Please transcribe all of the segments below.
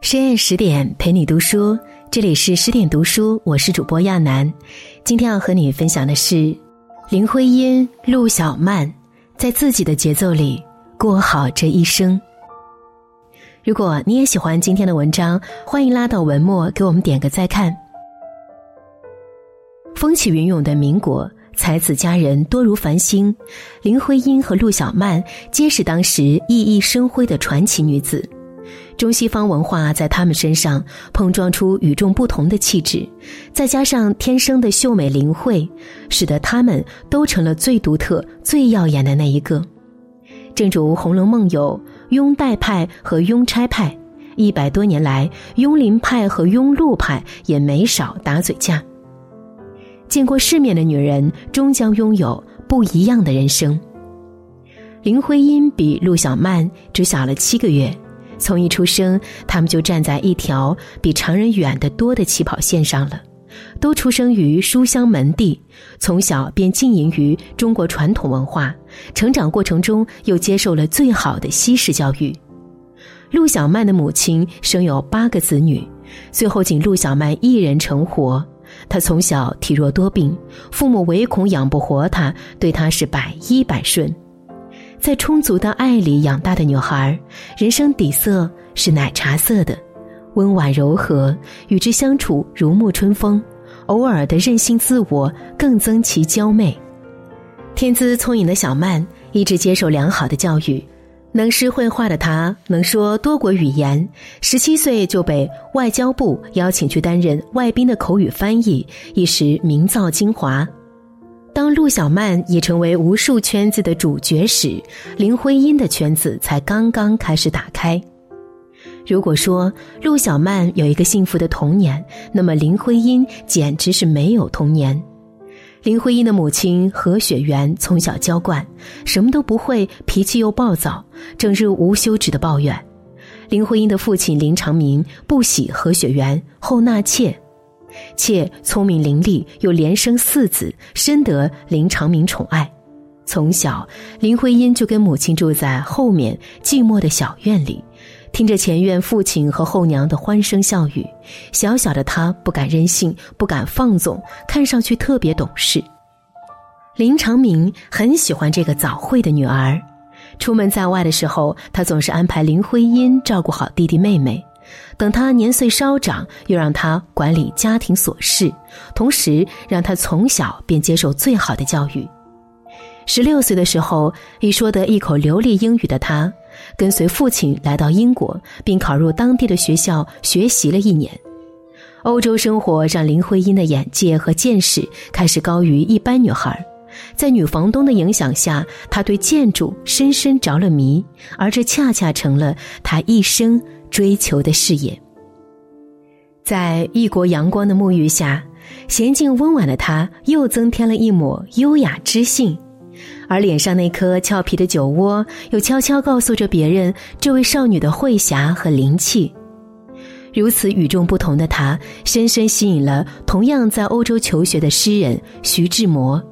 深夜十点陪你读书，这里是十点读书，我是主播亚楠。今天要和你分享的是林徽因、陆小曼在自己的节奏里过好这一生。如果你也喜欢今天的文章，欢迎拉到文末给我们点个再看。风起云涌的民国，才子佳人多如繁星，林徽因和陆小曼皆是当时熠熠生辉的传奇女子。中西方文化在她们身上碰撞出与众不同的气质，再加上天生的秀美灵慧，使得她们都成了最独特、最耀眼的那一个。正如《红楼梦》有拥戴派和拥钗派，一百多年来，拥林派和拥陆派也没少打嘴架。见过世面的女人，终将拥有不一样的人生。林徽因比陆小曼只小了七个月。从一出生，他们就站在一条比常人远得多的起跑线上了。都出生于书香门第，从小便浸淫于中国传统文化，成长过程中又接受了最好的西式教育。陆小曼的母亲生有八个子女，最后仅陆小曼一人成活。她从小体弱多病，父母唯恐养不活她，对她是百依百顺。在充足的爱里养大的女孩，人生底色是奶茶色的，温婉柔和，与之相处如沐春风。偶尔的任性自我，更增其娇媚。天资聪颖的小曼一直接受良好的教育，能诗会画的他能说多国语言，十七岁就被外交部邀请去担任外宾的口语翻译，一时名噪京华。当陆小曼已成为无数圈子的主角时，林徽因的圈子才刚刚开始打开。如果说陆小曼有一个幸福的童年，那么林徽因简直是没有童年。林徽因的母亲何雪媛从小娇惯，什么都不会，脾气又暴躁，整日无休止的抱怨。林徽因的父亲林长民不喜何雪媛，后纳妾。妾聪明伶俐，又连生四子，深得林长民宠爱。从小，林徽因就跟母亲住在后面寂寞的小院里，听着前院父亲和后娘的欢声笑语。小小的她不敢任性，不敢放纵，看上去特别懂事。林长民很喜欢这个早慧的女儿，出门在外的时候，他总是安排林徽因照顾好弟弟妹妹。等他年岁稍长，又让他管理家庭琐事，同时让他从小便接受最好的教育。十六岁的时候，已说得一口流利英语的他，跟随父亲来到英国，并考入当地的学校学习了一年。欧洲生活让林徽因的眼界和见识开始高于一般女孩，在女房东的影响下，她对建筑深深着了迷，而这恰恰成了她一生。追求的事业，在异国阳光的沐浴下，娴静温婉的她又增添了一抹优雅知性，而脸上那颗俏皮的酒窝，又悄悄告诉着别人这位少女的慧侠和灵气。如此与众不同的她，深深吸引了同样在欧洲求学的诗人徐志摩。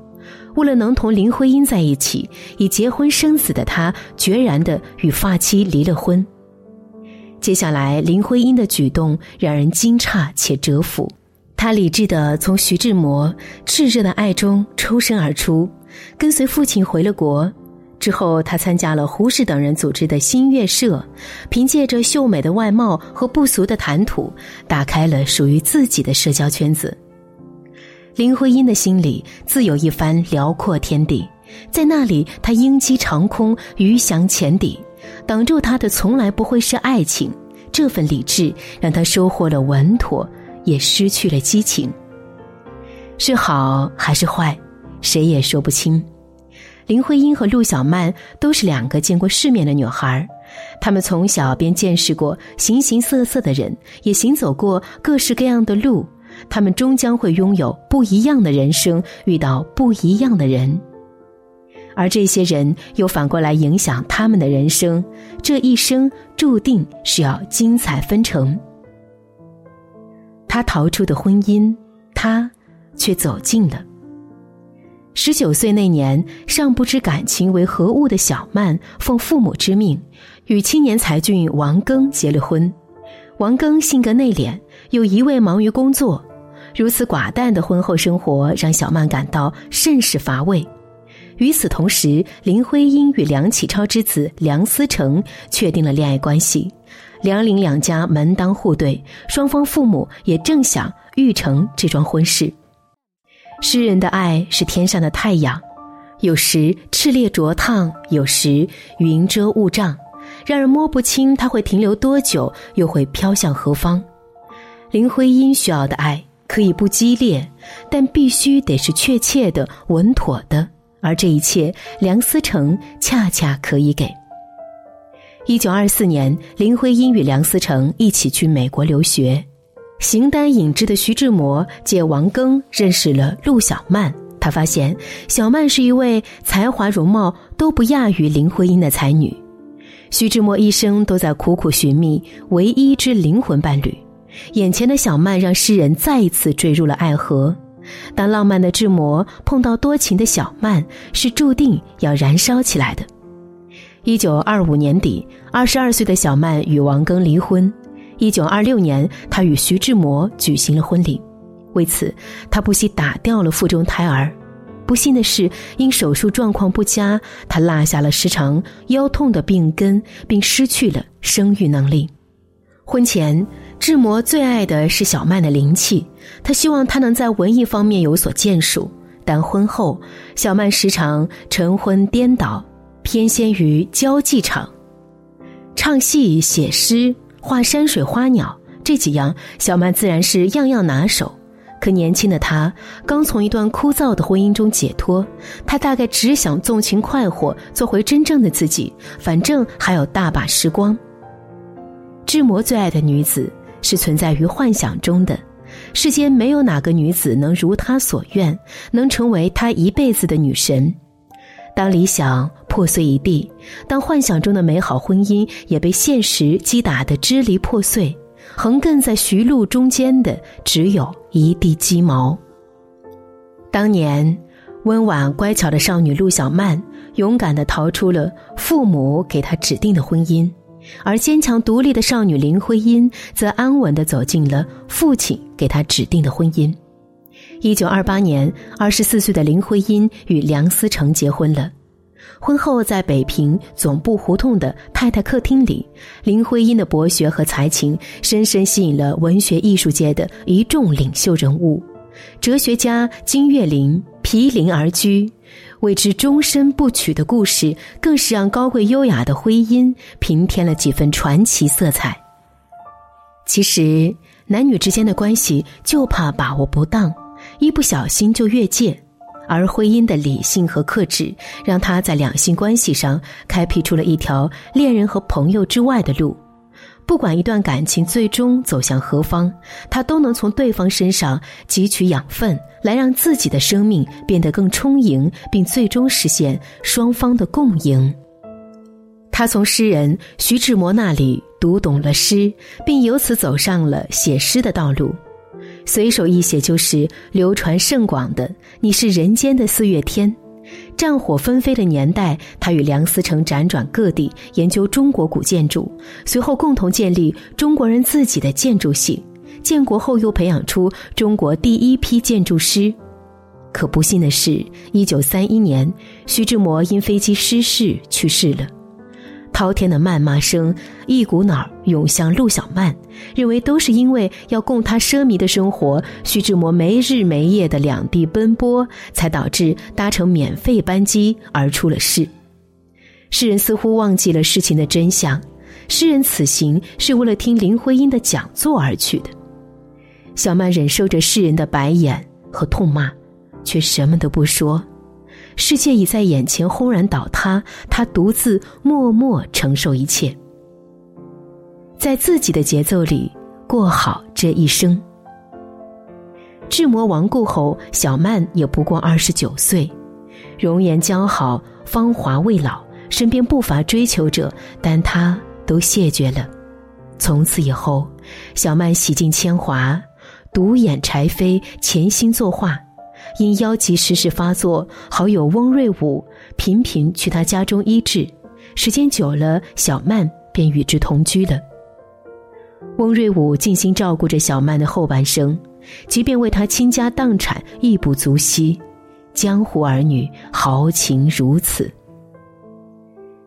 为了能同林徽因在一起，已结婚生子的他，决然的与发妻离了婚。接下来，林徽因的举动让人惊诧且折服。她理智的从徐志摩炽热的爱中抽身而出，跟随父亲回了国。之后，他参加了胡适等人组织的新月社，凭借着秀美的外貌和不俗的谈吐，打开了属于自己的社交圈子。林徽因的心里自有一番辽阔天地，在那里，她鹰击长空，鱼翔浅底。挡住他的从来不会是爱情，这份理智让他收获了稳妥，也失去了激情。是好还是坏，谁也说不清。林徽因和陆小曼都是两个见过世面的女孩，她们从小便见识过形形色色的人，也行走过各式各样的路，她们终将会拥有不一样的人生，遇到不一样的人。而这些人又反过来影响他们的人生，这一生注定是要精彩纷呈。他逃出的婚姻，他却走进了。十九岁那年，尚不知感情为何物的小曼，奉父母之命，与青年才俊王庚结了婚。王庚性格内敛，又一味忙于工作，如此寡淡的婚后生活让小曼感到甚是乏味。与此同时，林徽因与梁启超之子梁思成确定了恋爱关系，梁林两家门当户对，双方父母也正想育成这桩婚事。诗人的爱是天上的太阳，有时炽烈灼烫，有时云遮雾障，让人摸不清它会停留多久，又会飘向何方。林徽因需要的爱可以不激烈，但必须得是确切的、稳妥的，而这一切，梁思成恰恰可以给。一九二四年，林徽因与梁思成一起去美国留学。形单影只的徐志摩借王庚认识了陆小曼，他发现小曼是一位才华容貌都不亚于林徽因的才女。徐志摩一生都在苦苦寻觅唯一之灵魂伴侣，眼前的小曼让诗人再一次坠入了爱河。当浪漫的志摩碰到多情的小曼，是注定要燃烧起来的。一九二五年底，二十二岁的小曼与王庚离婚。一九二六年，他与徐志摩举行了婚礼。为此，他不惜打掉了腹中胎儿。不幸的是，因手术状况不佳，他落下了时常腰痛的病根，并失去了生育能力。婚前，志摩最爱的是小曼的灵气，他希望她能在文艺方面有所建树。但婚后，小曼时常晨昏颠倒，偏先于交际场，唱戏写诗。画山水花鸟这几样，小曼自然是样样拿手。可年轻的她刚从一段枯燥的婚姻中解脱，她大概只想纵情快活，做回真正的自己。反正还有大把时光。志摩最爱的女子是存在于幻想中的，世间没有哪个女子能如他所愿，能成为他一辈子的女神。当理想破碎一地，当幻想中的美好婚姻也被现实击打得支离破碎，横亘在徐路中间的只有一地鸡毛。当年，温婉乖巧的少女陆小曼勇敢地逃出了父母给她指定的婚姻，而坚强独立的少女林徽因则安稳地走进了父亲给她指定的婚姻。一九二八年，二十四岁的林徽因与梁思成结婚了。婚后，在北平总部胡同的太太客厅里，林徽因的博学和才情深深吸引了文学艺术界的一众领袖人物。哲学家金岳霖毗邻而居，为之终身不娶的故事，更是让高贵优雅的徽因平添了几分传奇色彩。其实，男女之间的关系就怕把握不当。一不小心就越界，而婚姻的理性和克制，让他在两性关系上开辟出了一条恋人和朋友之外的路。不管一段感情最终走向何方，他都能从对方身上汲取养分，来让自己的生命变得更充盈，并最终实现双方的共赢。他从诗人徐志摩那里读懂了诗，并由此走上了写诗的道路。随手一写就是流传甚广的。你是人间的四月天，战火纷飞的年代，他与梁思成辗转各地研究中国古建筑，随后共同建立中国人自己的建筑系。建国后又培养出中国第一批建筑师。可不幸的是，一九三一年，徐志摩因飞机失事去世了。滔天的谩骂声一股脑涌向陆小曼，认为都是因为要供他奢靡的生活，徐志摩没日没夜的两地奔波，才导致搭乘免费班机而出了事。诗人似乎忘记了事情的真相，诗人此行是为了听林徽因的讲座而去的。小曼忍受着世人的白眼和痛骂，却什么都不说。世界已在眼前轰然倒塌，他独自默默承受一切，在自己的节奏里过好这一生。志摩亡故后，小曼也不过二十九岁，容颜姣好，芳华未老，身边不乏追求者，但她都谢绝了。从此以后，小曼洗尽铅华，独眼柴扉，潜心作画。因腰疾时时发作，好友翁瑞武频频去他家中医治，时间久了，小曼便与之同居了。翁瑞武尽心照顾着小曼的后半生，即便为她倾家荡产，亦不足惜。江湖儿女豪情如此。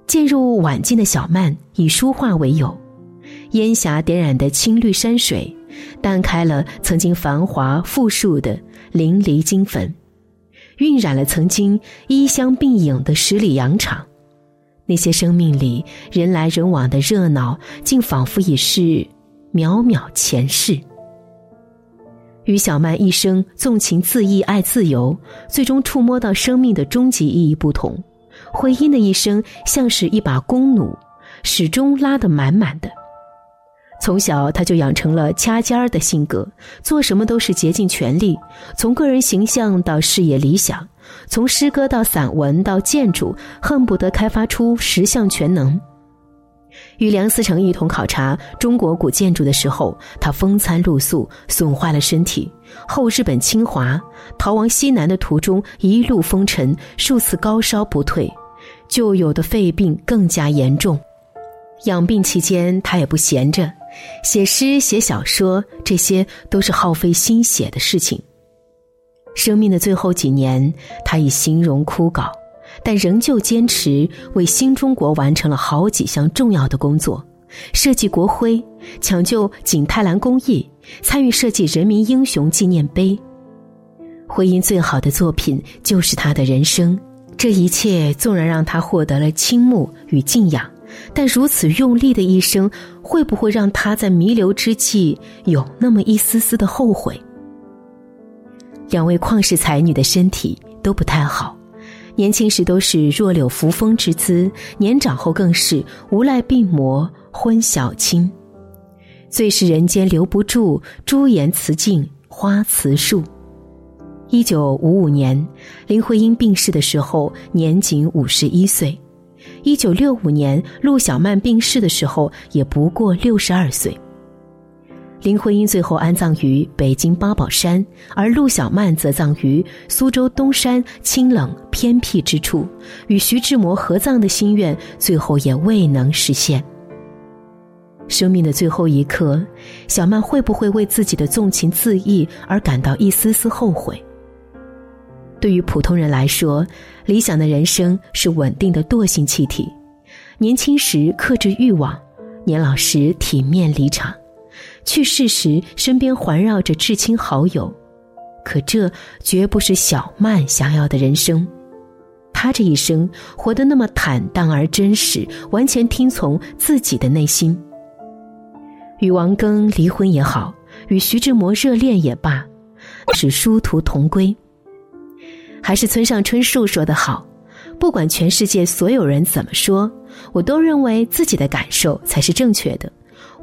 渐入晚境的小曼以书画为友，烟霞点染的青绿山水，淡开了曾经繁华富庶的淋漓金粉，晕染了曾经衣香鬓影的十里洋场。那些生命里人来人往的热闹，竟仿佛已是渺渺前世。与小曼一生纵情恣意爱自由，最终触摸到生命的终极意义不同。徽因的一生像是一把弓弩，始终拉得满满的。从小他就养成了掐尖儿的性格，做什么都是竭尽全力。从个人形象到事业理想，从诗歌到散文到建筑，恨不得开发出十项全能。与梁思成一同考察中国古建筑的时候，他风餐露宿，损坏了身体。后日本侵华，逃亡西南的途中一路风尘，数次高烧不退。旧有的肺病更加严重，养病期间他也不闲着，写诗写小说，这些都是耗费心血的事情。生命的最后几年，他已形容枯槁，但仍旧坚持为新中国完成了好几项重要的工作：设计国徽，抢救景泰蓝工艺，参与设计人民英雄纪念碑。徽因最好的作品就是他的人生。这一切纵然让他获得了倾慕与敬仰，但如此用力的一生，会不会让他在弥留之际有那么一丝丝的后悔？两位旷世才女的身体都不太好，年轻时都是弱柳扶风之姿，年长后更是无赖病魔昏小青。最是人间留不住，朱颜辞镜花辞树。一九五五年，林徽因病逝的时候年仅五十一岁；一九六五年，陆小曼病逝的时候也不过六十二岁。林徽因最后安葬于北京八宝山，而陆小曼则葬于苏州东山清冷偏僻之处，与徐志摩合葬的心愿最后也未能实现。生命的最后一刻，小曼会不会为自己的纵情恣意而感到一丝丝后悔？对于普通人来说，理想的人生是稳定的惰性气体，年轻时克制欲望，年老时体面离场，去世时身边环绕着至亲好友。可这绝不是小曼想要的人生。她这一生活得那么坦荡而真实，完全听从自己的内心。与王庚离婚也好，与徐志摩热恋也罢，是殊途同归。还是村上春树说的好，不管全世界所有人怎么说，我都认为自己的感受才是正确的。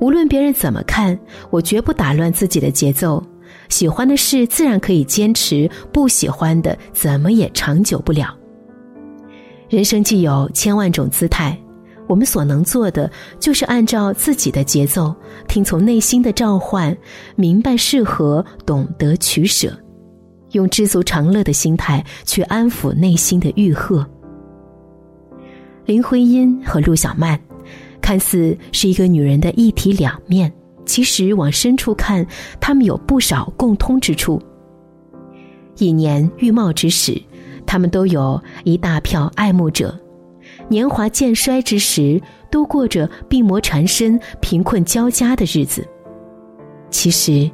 无论别人怎么看，我绝不打乱自己的节奏。喜欢的事自然可以坚持，不喜欢的怎么也长久不了。人生既有千万种姿态，我们所能做的就是按照自己的节奏，听从内心的召唤，明白适合，懂得取舍。用知足常乐的心态去安抚内心的欲壑。林徽因和陆小曼，看似是一个女人的一体两面，其实往深处看，她们有不少共通之处。一年玉貌之时，她们都有一大票爱慕者；年华渐衰之时，都过着病魔缠身、贫困交加的日子。其实。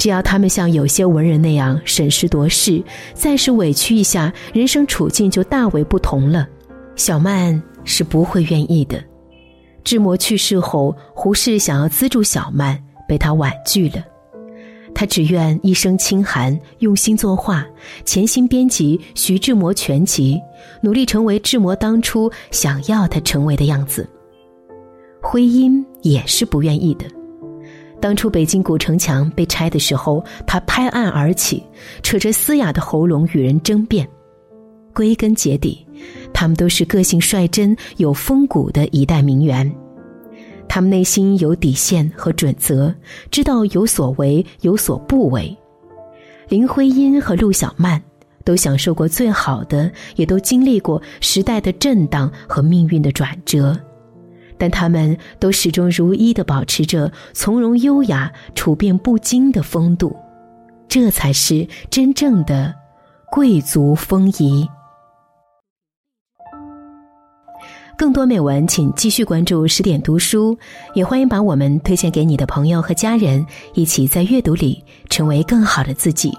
只要他们像有些文人那样审时度势，再是委屈一下，人生处境就大为不同了。小曼是不会愿意的。志摩去世后，胡适想要资助小曼，被他婉拒了。他只愿一生清寒，用心作画，潜心编辑《徐志摩全集》，努力成为志摩当初想要他成为的样子。徽因也是不愿意的。当初北京古城墙被拆的时候，他拍案而起，扯着嘶哑的喉咙与人争辩。归根结底，他们都是个性率真、有风骨的一代名媛。他们内心有底线和准则，知道有所为，有所不为。林徽因和陆小曼都享受过最好的，也都经历过时代的震荡和命运的转折，但他们都始终如一的保持着从容优雅、处变不惊的风度，这才是真正的贵族风仪。更多美文，请继续关注十点读书，也欢迎把我们推荐给你的朋友和家人，一起在阅读里成为更好的自己。